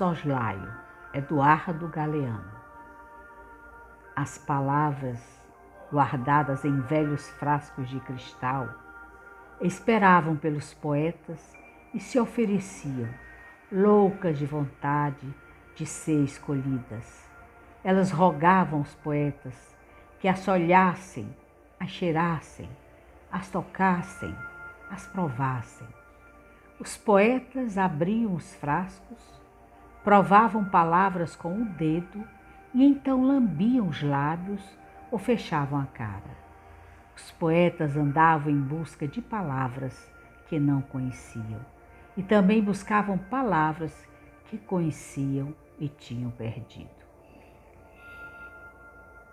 Soslaio, Eduardo Galeano. As palavras, guardadas em velhos frascos de cristal, esperavam pelos poetas e se ofereciam, loucas de vontade de ser escolhidas. Elas rogavam aos poetas que as olhassem, as cheirassem, as tocassem, as provassem. Os poetas abriam os frascos, provavam palavras com o dedo e então lambiam os lábios ou fechavam a cara. Os poetas andavam em busca de palavras que não conheciam e também buscavam palavras que conheciam e tinham perdido.